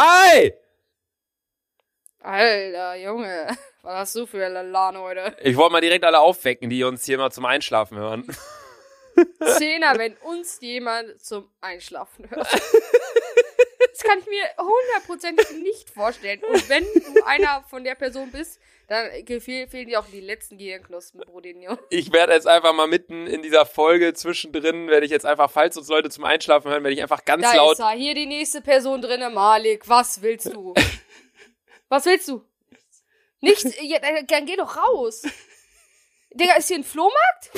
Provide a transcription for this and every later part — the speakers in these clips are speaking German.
Hi! Alter, Junge. Was hast du für Lalan heute? Ich wollte mal direkt alle aufwecken, die uns hier mal zum Einschlafen hören. Zehner, wenn uns jemand zum Einschlafen hört. Das kann ich mir hundertprozentig nicht vorstellen. Und wenn du einer von der Person bist, dann fehl, fehlen dir auch die letzten Gehirnknospen, Brodinho. Ich werde jetzt einfach mal mitten in dieser Folge zwischendrin, werde ich jetzt einfach, falls uns Leute zum Einschlafen hören, werde ich einfach ganz Da laut. ist er. Hier die nächste Person drinne, Malik. Was willst du? Was willst du? Nichts? Ja, dann, dann geh doch raus. Digga, ist hier ein Flohmarkt?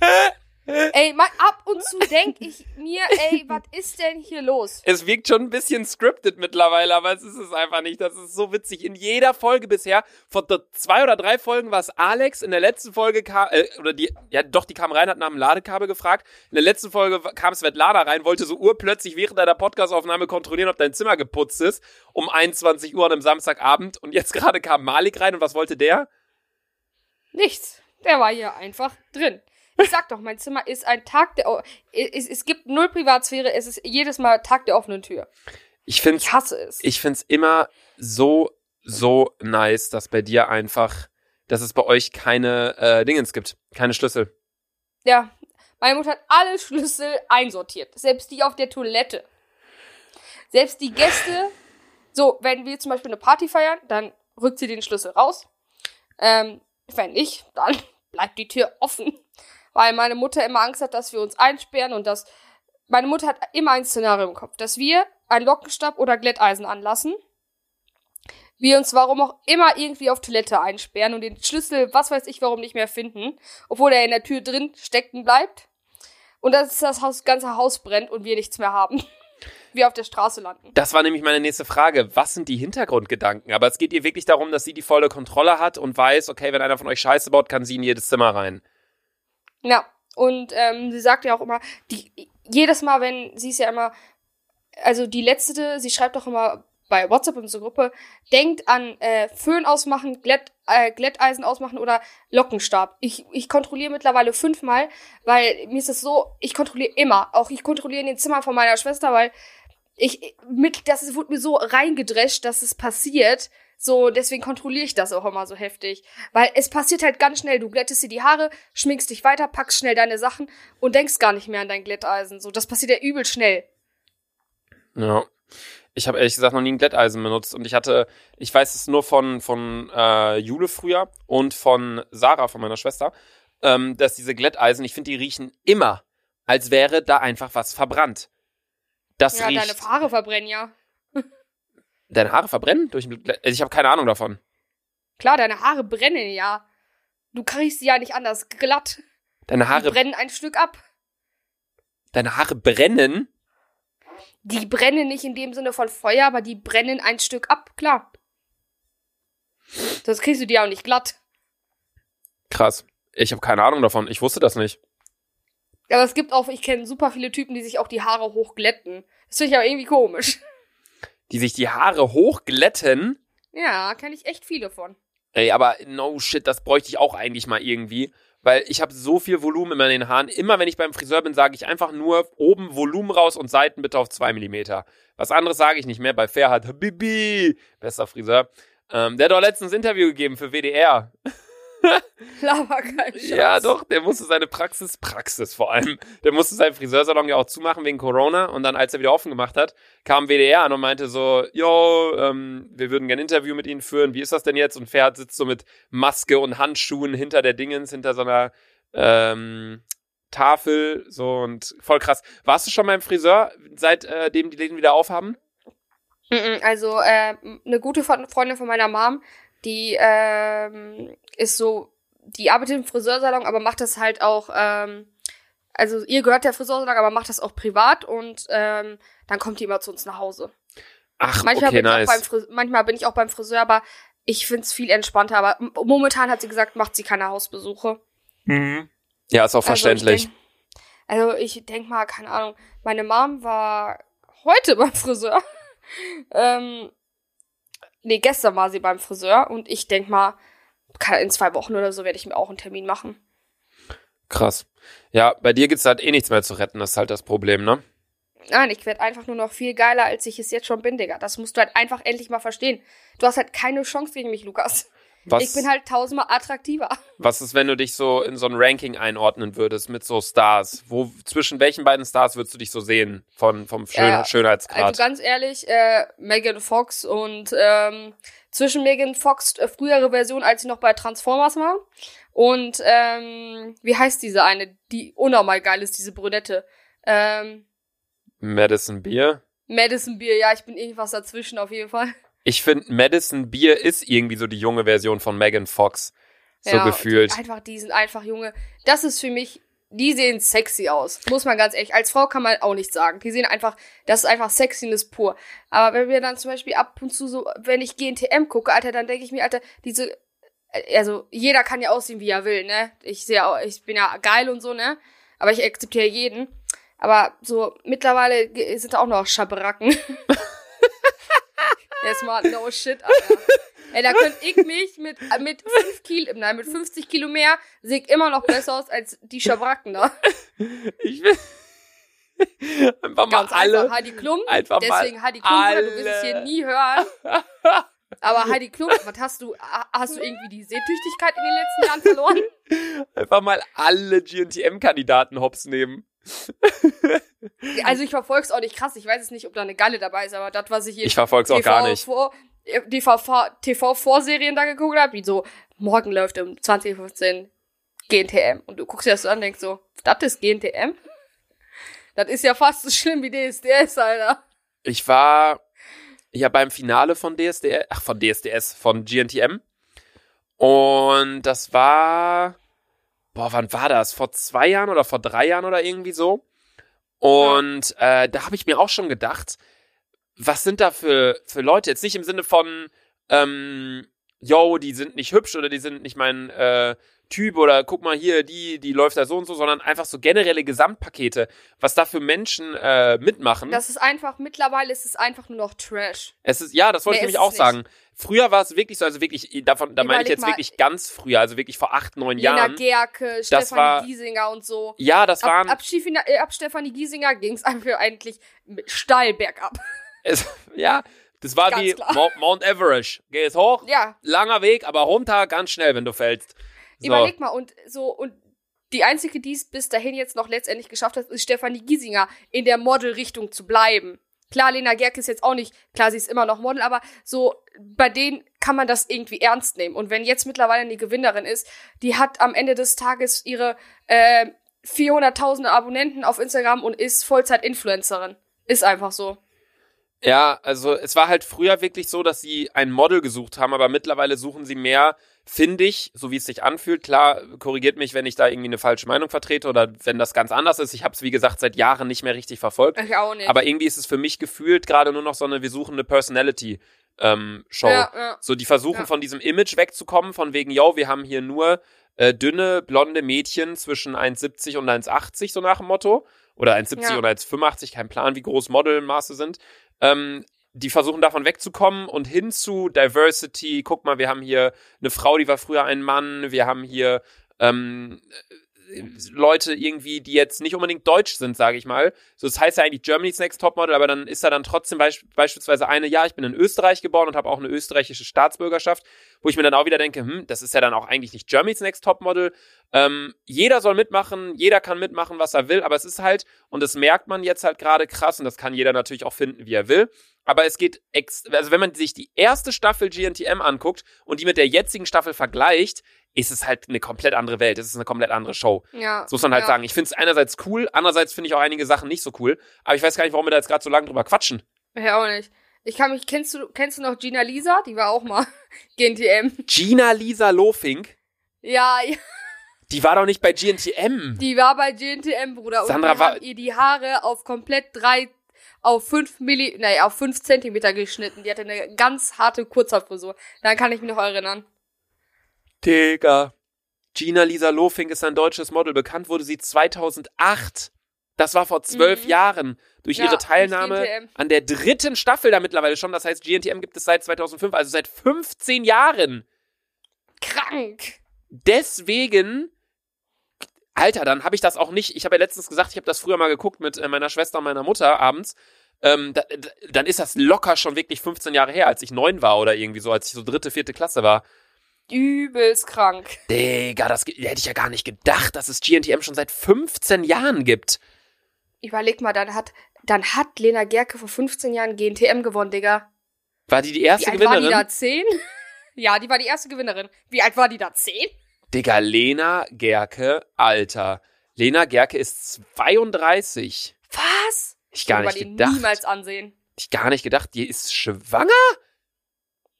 ey, mal ab und zu denk ich mir, ey, was ist denn hier los? Es wirkt schon ein bisschen scripted mittlerweile, aber es ist es einfach nicht. Das ist so witzig. In jeder Folge bisher, vor zwei oder drei Folgen war es Alex, in der letzten Folge kam, äh, oder die, ja doch, die kam rein, hat nach dem Ladekabel gefragt. In der letzten Folge kam Svetlana rein, wollte so urplötzlich während einer Podcastaufnahme kontrollieren, ob dein Zimmer geputzt ist, um 21 Uhr an einem Samstagabend. Und jetzt gerade kam Malik rein und was wollte der? Nichts. Der war hier einfach drin. Ich sag doch, mein Zimmer ist ein Tag der. O- Es, es gibt null Privatsphäre, es ist jedes Mal Tag der offenen Tür. Ich find's Ich hasse es. ich find's immer so, so nice, dass bei dir einfach, dass es bei euch keine äh, Dingens gibt, keine Schlüssel. Ja, meine Mutter hat alle Schlüssel einsortiert. Selbst die auf der Toilette. Selbst die Gäste. So, wenn wir zum Beispiel eine Party feiern, dann rückt sie den Schlüssel raus. Ähm, wenn nicht, dann bleibt die Tür offen. Weil meine Mutter immer Angst hat, dass wir uns einsperren und dass. Meine Mutter hat immer ein Szenario im Kopf, dass wir einen Lockenstab oder Glätteisen anlassen. Wir uns warum auch immer irgendwie auf Toilette einsperren und den Schlüssel, was weiß ich, warum nicht mehr finden obwohl er in der Tür drin stecken bleibt. Und dass das Haus, ganze Haus brennt und wir nichts mehr haben. wir auf der Straße landen. Das war nämlich meine nächste Frage. Was sind die Hintergrundgedanken? Aber es geht ihr wirklich darum, dass sie die volle Kontrolle hat und weiß, okay, wenn einer von euch Scheiße baut, kann sie in jedes Zimmer rein. Ja, und ähm, sie sagt ja auch immer, die, jedes Mal, wenn sie ist ja immer, also die letzte, sie schreibt auch immer bei WhatsApp in unsere Gruppe, denkt an äh, Föhn ausmachen, Glätt, äh, Glätteisen ausmachen oder Lockenstab. Ich, ich kontrolliere mittlerweile fünfmal, weil mir ist es so, ich kontrolliere immer. Auch ich kontrolliere in den Zimmern von meiner Schwester, weil ich mit, das wurde mir so reingedrescht, dass es passiert. So, deswegen kontrolliere ich das auch immer so heftig. Weil es passiert halt ganz schnell. Du glättest dir die Haare, schminkst dich weiter, packst schnell deine Sachen und denkst gar nicht mehr an dein Glätteisen. So, das passiert ja übel schnell. Ja. Ich habe ehrlich gesagt noch nie ein Glätteisen benutzt und ich hatte, ich weiß es nur von, von äh, Jule früher und von Sarah, von meiner Schwester, ähm, dass diese Glätteisen, ich finde, die riechen immer, als wäre da einfach was verbrannt. Das ja, riecht. deine Haare verbrennen ja. Deine Haare verbrennen? Durch also ich habe keine Ahnung davon. Klar, deine Haare brennen ja. Du kriegst sie ja nicht anders glatt. Deine Die Haare, brennen ein Stück ab. deine Haare brennen? Die brennen nicht in dem Sinne von Feuer, aber die brennen ein Stück ab, klar. Das kriegst du dir auch nicht glatt. Krass. Ich habe keine Ahnung davon. Ich wusste das nicht. Aber es gibt auch, ich kenne super viele Typen, die sich auch die Haare hochglätten. Das finde ich aber irgendwie komisch. Die sich die Haare hochglätten. Ja, kenne ich echt viele von. Ey, aber no shit, das bräuchte ich auch eigentlich mal irgendwie. Weil ich habe so viel Volumen immer in den Haaren. Immer wenn ich beim Friseur bin, sage ich einfach nur oben Volumen raus und Seiten bitte auf 2 mm. Was anderes sage ich nicht mehr. Bei Fairhard, Bibi, bester Friseur. Ähm, der hat doch letztens ein Interview gegeben für WDR. Laber kein Scheiß. Ja, doch, der musste seine Praxis, Praxis vor allem, der musste seinen Friseursalon ja auch zumachen wegen Corona und dann, als er wieder offen gemacht hat, kam WDR an und meinte so, yo, ähm, wir würden gerne ein Interview mit Ihnen führen, wie ist das denn jetzt? Und Ferhat sitzt so mit Maske und Handschuhen hinter der Dingens, hinter so einer ähm, Tafel, so und voll krass. Warst du schon beim Friseur, seitdem die Läden wieder aufhaben? Also, äh, eine gute Fre- Freundin von meiner Mom, die ähm, ist so, die arbeitet im Friseursalon, aber macht das halt auch, ähm, also ihr gehört der Friseursalon, aber macht das auch privat und ähm, dann kommt die immer zu uns nach Hause. Ach, Manchmal, okay, bin, ich auch beim nice. Manchmal bin ich auch beim Friseur, aber ich find's viel entspannter. Aber momentan hat sie gesagt, macht sie keine Hausbesuche. Ja, ist auch verständlich. Also ich denk, also ich denk mal, keine Ahnung, meine Mom war heute beim Friseur. ähm, nee, gestern war sie beim Friseur und ich denk mal, in zwei Wochen oder so werde ich mir auch einen Termin machen. Krass. Ja, bei dir gibt's halt eh nichts mehr zu retten, das ist halt das Problem, ne? Nein, ich werde einfach nur noch viel geiler, als ich es jetzt schon bin, Digga. Das musst du halt einfach endlich mal verstehen. Du hast halt keine Chance gegen mich, Lukas. Was, Ich bin halt tausendmal attraktiver. was ist, wenn du dich so in so ein Ranking einordnen würdest mit so Stars? Wo, zwischen welchen beiden Stars würdest du dich so sehen? Von, vom Schön, Ja, Schönheitsgrad? Also ganz ehrlich, äh, Megan Fox und ähm, zwischen Megan Fox äh, frühere Version, als sie noch bei Transformers war. Und ähm, wie heißt diese eine, die unnormal geil ist, diese Brünette? Ähm, Madison Beer? Madison Beer, ja, ich bin irgendwas dazwischen auf jeden Fall. Ich finde, Madison Beer ist irgendwie so die junge Version von Megan Fox. So ja, gefühlt. Die, einfach, die sind einfach Junge. Das ist für mich, die sehen sexy aus. Muss man ganz ehrlich. Als Frau kann man auch nicht sagen. Die sehen einfach, das ist einfach Sexiness pur. Aber wenn wir dann zum Beispiel ab und zu so, wenn ich GNTM gucke, Alter, dann denke ich mir, Alter, diese, also jeder kann ja aussehen, wie er will, ne? Ich sehe auch, ich bin ja geil und so, ne? Aber ich akzeptiere jeden. Aber so mittlerweile sind da auch noch Schabracken. Jetzt mal no shit, Alter. Ey, da könnte ich mich mit, mit 5 Kilo, nein, mit 50 Kilo mehr, sehe ich immer noch besser aus als die Schabracken da. Ich will einfach mal Ganz alle. einfach. Heidi Klum, einfach mal deswegen Heidi Klum, Bruder, du wirst es alle. hier nie hören. Aber Heidi Klum, was hast du, ha- hast du irgendwie die Sehtüchtigkeit in den letzten Jahren verloren? Einfach mal alle GNTM-Kandidaten hops nehmen. Also ich verfolg's auch nicht krass, ich weiß jetzt nicht, ob da eine Galle dabei ist, aber das, was ich hier Ich verfolg's auch gar nicht. Vor, die TV-Vorserien da geguckt habe, wie so, morgen läuft um 2015 GNTM. Und du guckst dir das so an und denkst so, das ist GNTM? Das ist ja fast so schlimm wie DSDS, Alter. Ich war ja beim Finale von DSDS, ach von DSDS, von GNTM. Und das war, boah, wann war das? Vor zwei Jahren oder vor drei Jahren oder irgendwie so. Und äh, da habe ich mir auch schon gedacht, was sind da für, für Leute? Jetzt nicht im Sinne von, ähm, yo, die sind nicht hübsch oder die sind nicht mein äh, Typ oder guck mal hier, die, die läuft da so und so, sondern einfach so generelle Gesamtpakete, was da für Menschen äh, mitmachen. Das ist einfach, mittlerweile ist es einfach nur noch Trash. Es ist, ja, das wollte Mehr ich nämlich auch es nicht. sagen. Früher war es wirklich so, also wirklich, davon, da meine ich jetzt mal. wirklich ganz früher, also wirklich vor acht, neun Lena Jahren. Gerke, war- Stefanie Giesinger und so. Ja, das Ab, waren, ab, äh, ab Stefanie Giesinger ging's einfach eigentlich steil bergab. es, ja, das war Ganz wie klar. Mount, Everest. Gehst hoch, Ja, langer Weg, aber runter ganz schnell, wenn du fällst. So. Überleg mal, und so, und die einzige, die es bis dahin jetzt noch letztendlich geschafft hat, ist Stefanie Giesinger, in der Model-Richtung zu bleiben. Klar, Lena Gerke ist jetzt auch nicht, klar, sie ist immer noch Model, aber so, bei denen kann man das irgendwie ernst nehmen. Und wenn jetzt mittlerweile die Gewinnerin ist, die hat am Ende des Tages ihre äh, 400.000 Abonnenten auf Instagram und ist Vollzeit-Influencerin. Ist einfach so. Ja, also es war halt früher wirklich so, dass sie ein Model gesucht haben, aber mittlerweile suchen sie mehr, finde ich, so wie es sich anfühlt. Klar, korrigiert mich, wenn ich da irgendwie eine falsche Meinung vertrete oder wenn das ganz anders ist. Ich habe es, wie gesagt, seit Jahren nicht mehr richtig verfolgt. Ich auch nicht. Aber irgendwie ist es für mich gefühlt gerade nur noch so eine, wir suchen eine Personality. Ähm, Show. ja, ja. So, die versuchen Ja. von diesem Image wegzukommen, von wegen, yo, wir haben hier nur äh, dünne, blonde Mädchen zwischen 1,70 und 1,80, so nach dem Motto. Oder 1,70 Ja. oder 1,85, kein Plan, wie groß Modelmaße sind. Ähm, die versuchen davon wegzukommen und hin zu Diversity. Guck mal, wir haben hier eine Frau, die war früher ein Mann. Wir haben hier ähm, äh, Leute irgendwie, die jetzt nicht unbedingt deutsch sind, sage ich mal. So, das heißt ja eigentlich Germany's Next Topmodel, aber dann ist da dann trotzdem beisp beispielsweise eine, ja, ich bin in Österreich geboren und habe auch eine österreichische Staatsbürgerschaft, wo ich mir dann auch wieder denke, hm, das ist ja dann auch eigentlich nicht Germany's Next Topmodel. Ähm, jeder soll mitmachen, jeder kann mitmachen, was er will, aber es ist halt, und das merkt man jetzt halt gerade krass, und das kann jeder natürlich auch finden, wie er will. Aber es geht, ex also wenn man sich die erste Staffel GNTM anguckt und die mit der jetzigen Staffel vergleicht, ist es halt eine komplett andere Welt. Es ist eine komplett andere Show. ja. So muss man halt ja. sagen. Ich finde es einerseits cool, andererseits finde ich auch einige Sachen nicht so cool. Aber ich weiß gar nicht, warum wir da jetzt gerade so lange drüber quatschen. Ja, auch nicht. Ich kann mich, kennst du, kennst du noch Gina Lisa? Die war auch mal GNTM. Gina Lisa Lofink, Ja, ja, die war doch nicht bei GNTM. die war bei GNTM, Bruder. Und Sandra die war- haben ihr die Haare auf komplett drei, auf fünf Milli, nee, auf fünf Zentimeter geschnitten. Die hatte eine ganz harte Kurzhaarfrisur. Daran kann ich mich noch erinnern. Digga. Gina Lisa Lofink ist ein deutsches Model. Bekannt wurde sie 2008. Das war vor zwölf Mhm. Jahren. Durch Ja, ihre Teilnahme GNTM. an der dritten Staffel da mittlerweile schon. Das heißt, GNTM gibt es seit 2005, also seit 15 Jahren. Krank. Deswegen Alter, dann habe ich das auch nicht. Ich habe ja letztens gesagt, ich habe das früher mal geguckt mit äh, meiner Schwester und meiner Mutter abends. Ähm, da, da, dann ist das locker schon wirklich 15 Jahre her, als ich neun war oder irgendwie so, als ich so dritte, vierte Klasse war. Übelst krank. Digga, das hätte ich ja gar nicht gedacht, dass es GNTM schon seit 15 Jahren gibt. Überleg mal, dann hat, dann hat Lena Gerke vor 15 Jahren GNTM gewonnen, Digga. War die die Wie erste alt war die Gewinnerin? da? Zehn? ja, die war die erste Gewinnerin. Wie alt war die da? Zehn? Digga, Lena Gerke, Alter. Lena Gerke ist 32. Was? Ich gar nicht gedacht. niemals ansehen. Ich gar nicht gedacht, die ist schwanger?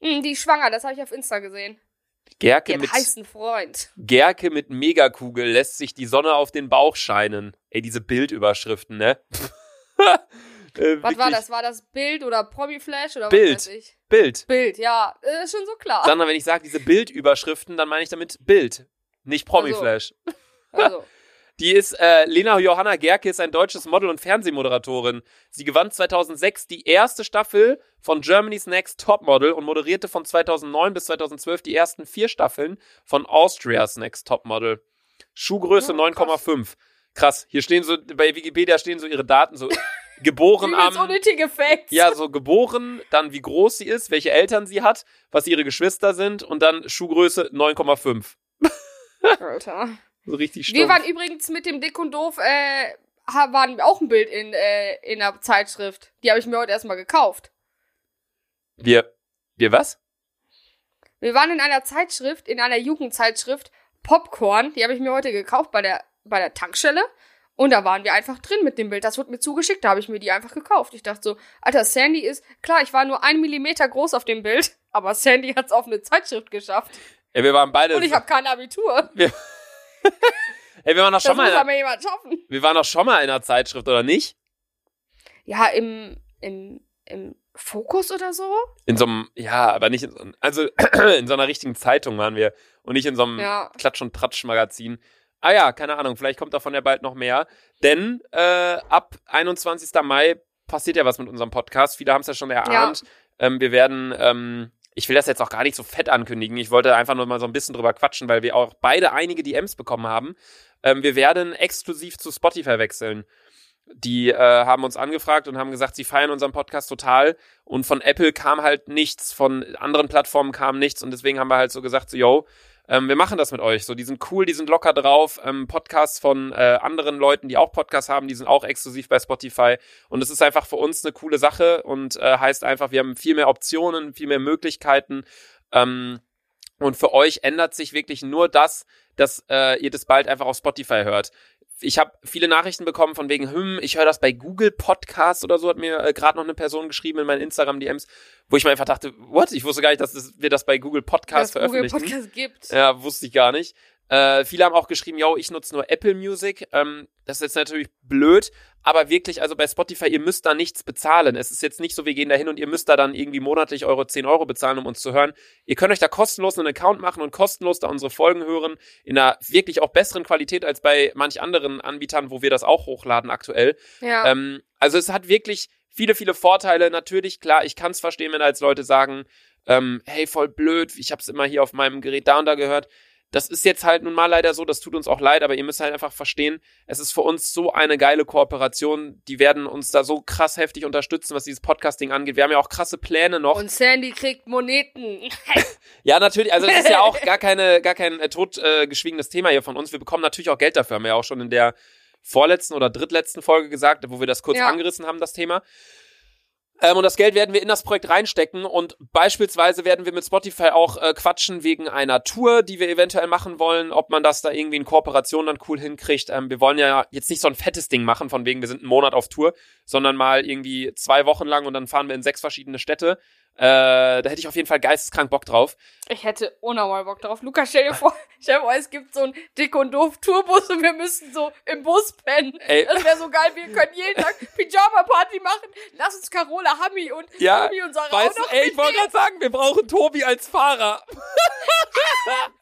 Hm, die ist schwanger, das habe ich auf Insta gesehen. Gerke hat mit, heißen Freund. Gerke mit Megakugel lässt sich die Sonne auf den Bauch scheinen. Ey, diese Bildüberschriften, ne? äh, Was war das? War das Bild oder Promiflash oder Bild. was weiß ich? Bild. Bild, ja, äh, ist schon so klar. Sandra, wenn ich sage diese Bildüberschriften, dann meine ich damit Bild, nicht Promiflash. Also, Die ist, äh, Lena Johanna Gerke ist ein deutsches Model und Fernsehmoderatorin. Sie gewann 2006 die erste Staffel von Germany's Next Topmodel und moderierte von 2009 bis 2012 die ersten vier Staffeln von Austria's Next Topmodel. Schuhgröße Ja, krass. 9,5. Krass, hier stehen so, bei Wikipedia stehen so ihre Daten, so geboren am, unnötige Facts. ja, so geboren, dann wie groß sie ist, welche Eltern sie hat, was ihre Geschwister sind und dann Schuhgröße 9,5. Alter. So richtig Wir stumpf. waren übrigens mit dem Dick und Doof, äh, waren auch ein Bild in, äh, in einer Zeitschrift. Die habe ich mir heute erstmal gekauft. wir, wir was? Wir waren in einer Zeitschrift, in einer Jugendzeitschrift, Popcorn, die habe ich mir heute gekauft bei der, bei der Tankstelle. Und da waren wir einfach drin mit dem Bild. Das wurde mir zugeschickt, da habe ich mir die einfach gekauft. Ich dachte so, Alter, Sandy ist, klar, ich war nur ein Millimeter groß auf dem Bild, aber Sandy hat's auf eine Zeitschrift geschafft. Ja, wir waren beide. Und ich habe kein Abitur. Hey, wir waren doch Das schon muss mal, in, aber jemand schaffen. wir waren doch schon mal in einer Zeitschrift, oder nicht? Ja, im, im, im Fokus oder so? In so einem, ja, aber nicht in so, also in so einer richtigen Zeitung waren wir und nicht in so einem Ja. Klatsch- und Tratsch-Magazin. Ah ja, keine Ahnung, vielleicht kommt davon ja bald noch mehr. Denn äh, ab 21. Mai passiert ja was mit unserem Podcast. Viele haben es ja schon erahnt. Ähm, wir werden, ähm, ich will das jetzt auch gar nicht so fett ankündigen. Ich wollte einfach nur mal so ein bisschen drüber quatschen, weil wir auch beide einige DMs bekommen haben. Ähm, wir werden exklusiv zu Spotify wechseln. Die äh, haben uns angefragt und haben gesagt, sie feiern unseren Podcast total. Und von Apple kam halt nichts, von anderen Plattformen kam nichts. Und deswegen haben wir halt so gesagt, so, yo, ähm, wir machen das mit euch. So, die sind cool, die sind locker drauf. Ähm, Podcasts von äh, anderen Leuten, die auch Podcasts haben, die sind auch exklusiv bei Spotify. Und es ist einfach für uns eine coole Sache und äh, heißt einfach, wir haben viel mehr Optionen, viel mehr Möglichkeiten. Ähm, und für euch ändert sich wirklich nur das, dass äh, ihr das bald einfach auf Spotify hört. Ich habe viele Nachrichten bekommen von wegen, hm, ich höre das bei Google Podcasts oder so, hat mir äh, gerade noch eine Person geschrieben in meinen Instagram-DMs, wo ich mir einfach dachte, what? Ich wusste gar nicht, dass das, wir das bei Google Podcasts es Google veröffentlichen. Podcast gibt. Ja, wusste ich gar nicht. Äh, viele haben auch geschrieben, yo, ich nutze nur Apple Music. Ähm, das ist jetzt natürlich blöd, aber wirklich, also bei Spotify, ihr müsst da nichts bezahlen. Es ist jetzt nicht so, wir gehen da hin und ihr müsst da dann irgendwie monatlich eure 10 Euro bezahlen, um uns zu hören. Ihr könnt euch da kostenlos einen Account machen und kostenlos da unsere Folgen hören, in einer wirklich auch besseren Qualität als bei manch anderen Anbietern, wo wir das auch hochladen aktuell. Ja. Ähm, also es hat wirklich viele, viele Vorteile. Natürlich, klar, ich kann es verstehen, wenn da jetzt Leute sagen, ähm, hey, voll blöd, ich habe es immer hier auf meinem Gerät da und da gehört. Das ist jetzt halt nun mal leider so, das tut uns auch leid, aber ihr müsst halt einfach verstehen, es ist für uns so eine geile Kooperation. Die werden uns da so krass heftig unterstützen, was dieses Podcasting angeht. Wir haben ja auch krasse Pläne noch. Und Sandy kriegt Moneten. Ja, natürlich. Also es ist ja auch gar keine, gar kein äh, totgeschwiegenes Thema hier von uns. Wir bekommen natürlich auch Geld dafür. Haben wir ja auch schon in der vorletzten oder drittletzten Folge gesagt, wo wir das kurz Ja. angerissen haben, das Thema. Ähm, und das Geld werden wir in das Projekt reinstecken und beispielsweise werden wir mit Spotify auch äh, quatschen wegen einer Tour, die wir eventuell machen wollen, ob man das da irgendwie in Kooperation dann cool hinkriegt. Ähm, wir wollen ja jetzt nicht so ein fettes Ding machen, von wegen wir sind einen Monat auf Tour, sondern mal irgendwie zwei Wochen lang und dann fahren wir in sechs verschiedene Städte. Äh, da hätte ich auf jeden Fall geisteskrank Bock drauf. Ich hätte unnormal Bock drauf. Lukas, stell dir vor, stell dir vor, es gibt so einen dick und doof Tourbus und wir müssen so im Bus pennen. Ey. Das wäre so geil. Wir können jeden Tag Pyjama-Party machen. Lass uns Carola, Hami und Ja, Tobi und Sarah Weißt auch noch ey, ich wollte gerade sagen, wir brauchen Tobi als Fahrer.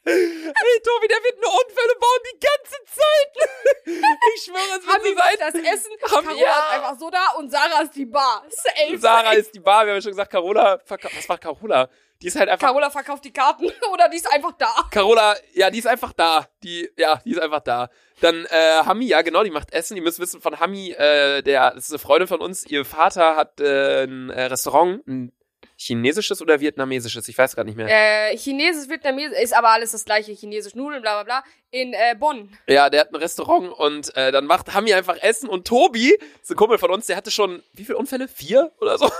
Hey, Tobi, der wird nur Unfälle bauen die ganze Zeit. Ich schwöre, es wird Hami so sein. das Essen, Hami, Carola ja. ist einfach so da und Sarah ist die Bar. Safe. Sarah ist die Bar. Wir haben schon gesagt, Carola, verka- was war Carola? Die ist halt einfach Carola verkauft die Karten oder die ist einfach da. Carola, ja, die ist einfach da. Die, ja, die ist einfach da. Dann äh, Hami, ja genau, die macht Essen. Die müssen wissen von Hami, äh, der, das ist eine Freundin von uns. Ihr Vater hat äh, ein äh, Restaurant, ein chinesisches oder vietnamesisches, ich weiß gerade nicht mehr. Äh, Chinesisch, Vietnamesisch, ist aber alles das gleiche. Chinesisch, Nudeln, bla bla bla. In äh, Bonn. Ja, der hat ein Restaurant und äh, dann macht Hami einfach Essen und Tobi, ist ein Kumpel von uns, der hatte schon, wie viele Unfälle? Vier oder so?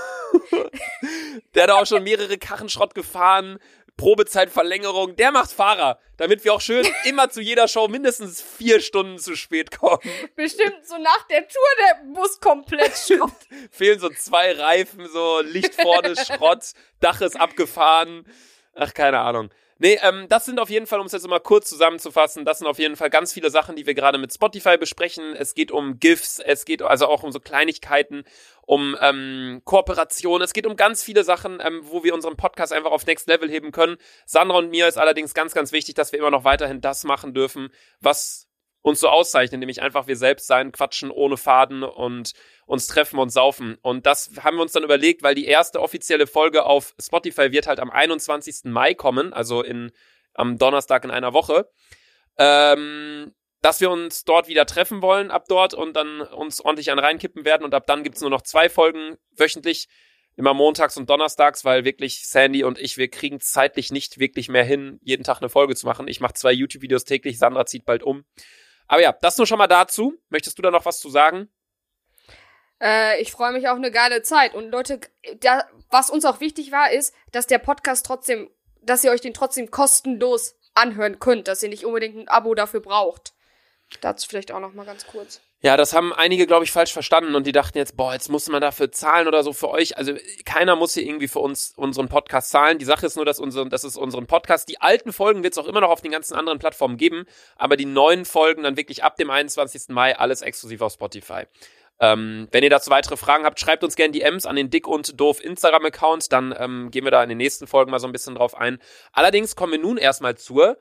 der hat auch schon mehrere Karrenschrott gefahren, Probezeitverlängerung, der macht Fahrer, damit wir auch schön immer zu jeder Show mindestens vier Stunden zu spät kommen. Bestimmt so nach der Tour der Bus komplett Schrott. Fehlen so zwei Reifen, so Licht vorne, Schrott, Dach ist abgefahren. Ach, keine Ahnung. Nee, ähm, das sind auf jeden Fall, um es jetzt mal kurz zusammenzufassen, das sind auf jeden Fall ganz viele Sachen, die wir gerade mit Spotify besprechen. Es geht um GIFs, es geht also auch um so Kleinigkeiten, um ähm, Kooperation, es geht um ganz viele Sachen, ähm, wo wir unseren Podcast einfach auf Next Level heben können. Sandra und mir ist allerdings ganz, ganz wichtig, dass wir immer noch weiterhin das machen dürfen, was uns so auszeichnet, nämlich einfach wir selbst sein, quatschen ohne Faden und uns treffen und saufen. Und das haben wir uns dann überlegt, weil die erste offizielle Folge auf Spotify wird halt am 21. Mai kommen, also in, am Donnerstag in einer Woche. Ähm, dass wir uns dort wieder treffen wollen ab dort und dann uns ordentlich an reinkippen werden. Und ab dann gibt's nur noch zwei Folgen wöchentlich, immer montags und donnerstags, weil wirklich Sandy und ich, wir kriegen zeitlich nicht wirklich mehr hin, jeden Tag eine Folge zu machen. Ich mache zwei YouTube-Videos täglich, Sandra zieht bald um. Aber ja, das nur schon mal dazu. Möchtest du da noch was zu sagen? Äh, ich freue mich auf eine geile Zeit. Und Leute, da, was uns auch wichtig war, ist, dass der Podcast trotzdem, dass ihr euch den trotzdem kostenlos anhören könnt, dass ihr nicht unbedingt ein Abo dafür braucht. Dazu vielleicht auch noch mal ganz kurz. Ja, das haben einige, glaube ich, falsch verstanden und die dachten jetzt, boah, jetzt muss man dafür zahlen oder so für euch. Also keiner muss hier irgendwie für uns unseren Podcast zahlen. Die Sache ist nur, dass, unsere, dass es unseren Podcast, die alten Folgen wird es auch immer noch auf den ganzen anderen Plattformen geben, aber die neuen Folgen dann wirklich ab dem 21. Mai alles exklusiv auf Spotify. Ähm, wenn ihr dazu weitere Fragen habt, schreibt uns gerne DMs an den Dick und Doof Instagram-Account, dann ähm, gehen wir da in den nächsten Folgen mal so ein bisschen drauf ein. Allerdings kommen wir nun erstmal zur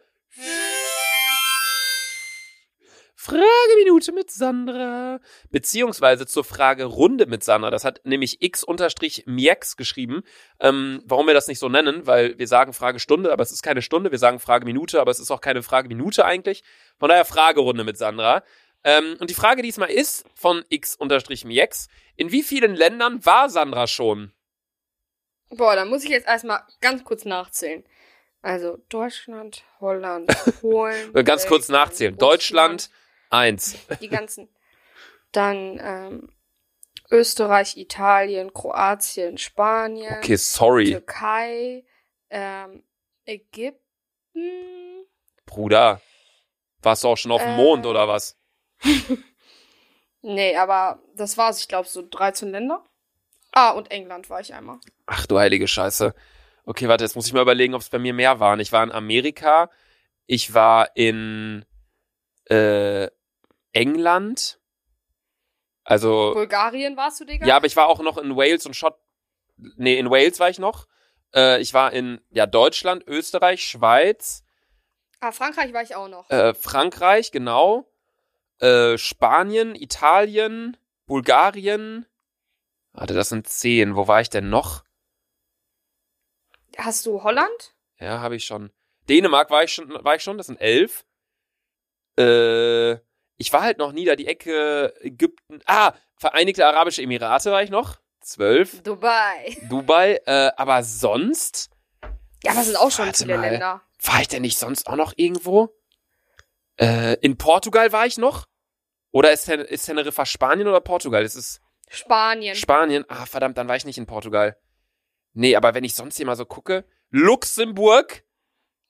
Frageminute mit Sandra. Beziehungsweise zur Fragerunde mit Sandra. Das hat nämlich x-miex geschrieben. Ähm, warum wir das nicht so nennen, weil wir sagen Fragestunde, aber es ist keine Stunde. Wir sagen Frageminute, aber es ist auch keine Frageminute eigentlich. Von daher Fragerunde mit Sandra. Ähm, und die Frage diesmal ist von x-miex. In wie vielen Ländern war Sandra schon? Boah, da muss ich jetzt erstmal ganz kurz nachzählen. Also Deutschland, Holland, Polen. Ganz kurz nachzählen. Russland, Deutschland, eins. Die ganzen. Dann ähm, Österreich, Italien, Kroatien, Spanien, Okay, sorry. Türkei, ähm, Ägypten. Bruder. Warst du auch schon auf dem Äh. Mond oder was? Nee, aber das war's. Ich glaube, so 13 Länder. Ah, und England war ich einmal. Ach du heilige Scheiße. Okay, warte, jetzt muss ich mal überlegen, ob es bei mir mehr waren. Ich war in Amerika, ich war in äh, England. Also, Bulgarien warst du, Digga? ja, aber ich war auch noch in Wales und Schott. Nee, in Wales war ich noch. Äh, ich war in ja, Deutschland, Österreich, Schweiz, Ah, Frankreich war ich auch noch. äh, Frankreich, genau. Äh, Spanien, Italien, Bulgarien. Warte, das sind zehn. Wo war ich denn noch? Hast du Holland? Ja, habe ich schon. Dänemark war ich schon, war ich schon, das sind elf. Äh, ich war halt noch nie da die Ecke Ägypten. Ah, Vereinigte Arabische Emirate war ich noch. Zwölf. Dubai. Dubai. Äh, aber sonst Ja, das sind auch schon viele mal. Länder. war ich denn nicht sonst auch noch irgendwo? Äh, in Portugal war ich noch. Oder ist, Ten ist Teneriffa Spanien oder Portugal? Das ist Spanien. Spanien. Ah, verdammt, dann war ich nicht in Portugal. Nee, aber wenn ich sonst hier mal so gucke. Luxemburg.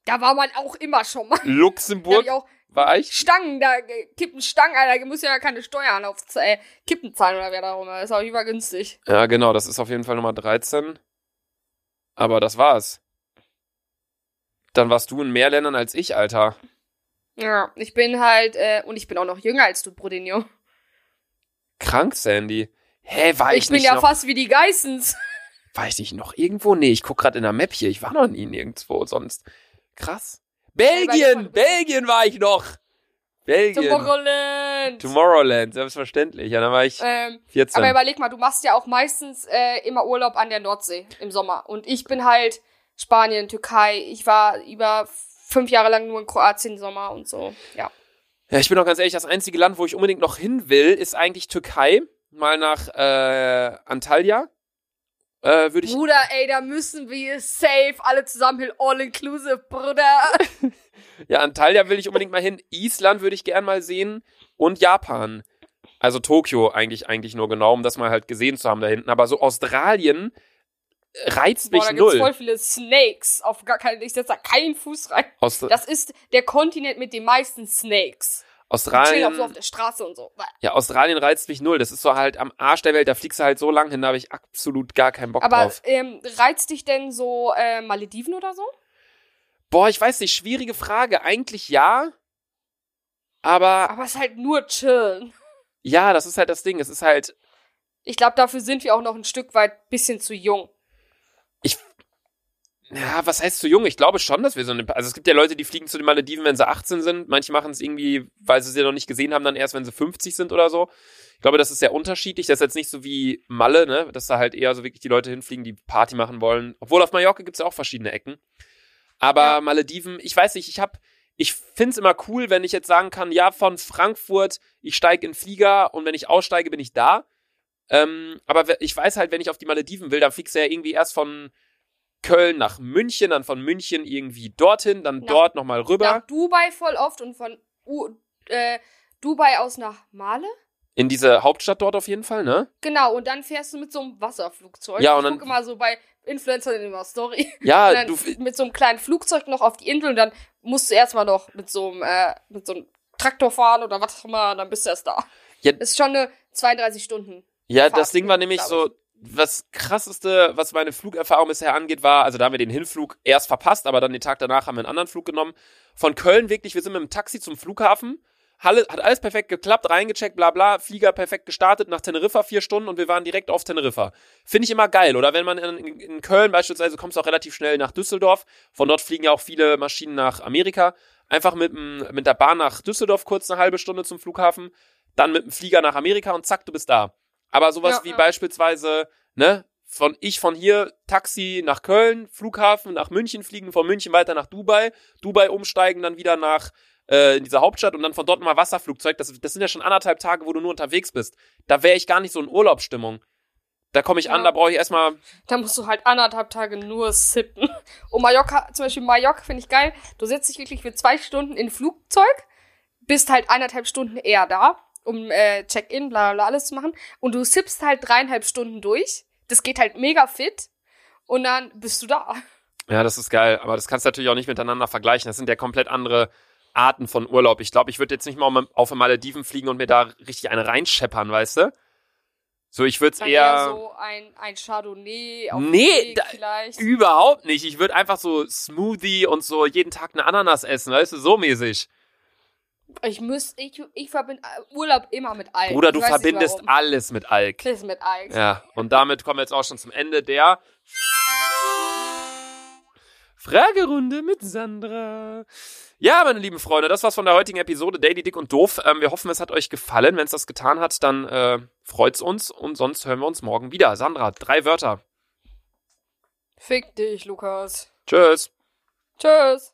da war man auch immer schon mal. Da hab Luxemburg ich auch war ich. Stangen, da kippen Stangen, Alter, da muss ja keine Steuern auf äh, Kippen zahlen oder wer darum. Das ist auch übergünstig. Ja, genau, das ist auf jeden Fall Nummer 13. Aber das war's. Dann warst du in mehr Ländern als ich, Alter. Ja, ich bin halt, äh, und ich bin auch noch jünger als du, Brodinho. Krank, Sandy. Hä, war ich, Ich bin nicht ja noch, fast wie die Geissens. war ich nicht noch irgendwo? Nee, ich guck gerade in der Map hier. Ich war noch nie nirgendwo sonst. Krass. Belgien, Belgien war ich noch. Belgien. Tomorrowland. Tomorrowland, selbstverständlich. Ja, dann war ich Ähm, 14. aber überleg mal, du machst ja auch meistens äh, immer Urlaub an der Nordsee im Sommer. Und ich bin halt Spanien, Türkei. Ich war über fünf Jahre lang nur in Kroatien im Sommer und so. Ja. Ja, ich bin auch ganz ehrlich, das einzige Land, wo ich unbedingt noch hin will, ist eigentlich Türkei. Mal nach äh, Antalya. Äh, würde ich. Bruder, ey, da müssen wir safe alle zusammen hin, all inclusive, Bruder. Ja, Antalya will ich unbedingt mal hin. Island würde ich gern mal sehen. Und Japan. Also Tokio eigentlich, eigentlich nur genau, um das mal halt gesehen zu haben da hinten. Aber so Australien reizt mich Boah, da gibt's null. voll viele Snakes. Auf gar keinen, ich setze da keinen Fuß rein. Aus Das ist der Kontinent mit den meisten Snakes. Chillen auch Australien, so auf der Straße und so. ja, Australien reizt mich null. Das ist so halt am Arsch der Welt. Da fliegst du halt so lang hin, da habe ich absolut gar keinen Bock Aber drauf. ähm, reizt dich denn so äh, Malediven oder so? Boah, ich weiß nicht, schwierige Frage. Eigentlich ja. Aber Aber es ist halt nur chillen. ja, das ist halt das Ding. Es ist halt, Ich glaube, dafür sind wir auch noch ein Stück weit bisschen zu jung. Ja, was heißt zu jung? Ich glaube schon, dass wir so eine, also es gibt ja Leute, die fliegen zu den Malediven, wenn sie 18 sind. Manche machen es irgendwie, weil sie sie noch nicht gesehen haben, dann erst, wenn sie 50 sind oder so. Ich glaube, das ist sehr unterschiedlich. Das ist jetzt nicht so wie Malle, ne? Dass da halt eher so wirklich die Leute hinfliegen, die Party machen wollen. Obwohl auf Mallorca gibt's ja auch verschiedene Ecken. Aber Ja. Malediven, ich weiß nicht, ich hab, ich find's immer cool, wenn ich jetzt sagen kann, ja, von Frankfurt, ich steige in Flieger und wenn ich aussteige, bin ich da. Ähm, aber ich weiß halt, wenn ich auf die Malediven will, dann fliegst du ja irgendwie erst von Köln nach München, dann von München irgendwie dorthin, dann Nach- dort nochmal rüber. Nach Dubai voll oft und von U äh, Dubai aus nach Male. In diese Hauptstadt dort auf jeden Fall, ne? Genau, und dann fährst du mit so einem Wasserflugzeug. Ja, und ich dann- gucke immer so bei Influencern in der Story. Ja, und dann du, mit so einem kleinen Flugzeug noch auf die Insel und dann musst du erstmal noch mit so einem, äh, mit so einem Traktor fahren oder was auch immer, dann bist du erst da. Ja. Das ist schon eine 32 Stunden. Ja, Fahrt, das Ding war nämlich so, was krasseste, was meine Flugerfahrung bisher angeht, war, also da haben wir den Hinflug erst verpasst, aber dann den Tag danach haben wir einen anderen Flug genommen. Von Köln wirklich, wir sind mit dem Taxi zum Flughafen. Halle, hat alles perfekt geklappt, reingecheckt, bla bla, Flieger perfekt gestartet, nach Teneriffa vier Stunden und wir waren direkt auf Teneriffa. Finde ich immer geil. Oder wenn man in, in, Köln beispielsweise kommst du auch relativ schnell nach Düsseldorf. Von dort fliegen ja auch viele Maschinen nach Amerika. Einfach mit, mit der Bahn nach Düsseldorf kurz eine halbe Stunde zum Flughafen, dann mit dem Flieger nach Amerika und zack, du bist da. Aber sowas Ja, wie ja. beispielsweise, ne, von ich von hier Taxi nach Köln, Flughafen nach München fliegen, von München weiter nach Dubai, Dubai umsteigen, dann wieder nach äh, in dieser Hauptstadt und dann von dort mal Wasserflugzeug. Das, das sind ja schon anderthalb Tage, wo du nur unterwegs bist. Da wäre ich gar nicht so in Urlaubsstimmung. Da komme ich an, Ja. da brauche ich erstmal. Da musst du halt anderthalb Tage nur sippen. Und Mallorca, zum Beispiel Mallorca finde ich geil. Du setzt dich wirklich für zwei Stunden in Flugzeug, bist halt eineinhalb Stunden eher da, um äh, Check-in, bla bla bla alles zu machen. Und du sippst halt dreieinhalb Stunden durch. Das geht halt mega fit. Und dann bist du da. Ja, das ist geil, aber das kannst du natürlich auch nicht miteinander vergleichen. Das sind ja komplett andere Arten von Urlaub. Ich glaube, ich würde jetzt nicht mal auf den Malediven fliegen und mir da richtig eine reinscheppern, weißt du? So, ich würde es eher. eher so ein, ein Chardonnay auf Nee, da- vielleicht. Überhaupt nicht. Ich würde einfach so Smoothie und so jeden Tag eine Ananas essen, weißt du, so mäßig. Ich muss, ich, ich verbinde Urlaub immer mit Alk. Bruder, du verbindest alles mit Alk. Das mit Alk. Ja, und damit kommen wir jetzt auch schon zum Ende der Fragerunde mit Sandra. Ja, meine lieben Freunde, das war's von der heutigen Episode Daily Dick und Doof. Ähm, wir hoffen, es hat euch gefallen. Wenn es das getan hat, dann äh, freut's uns und sonst hören wir uns morgen wieder. Sandra, drei Wörter. Fick dich, Lukas. Tschüss. Tschüss.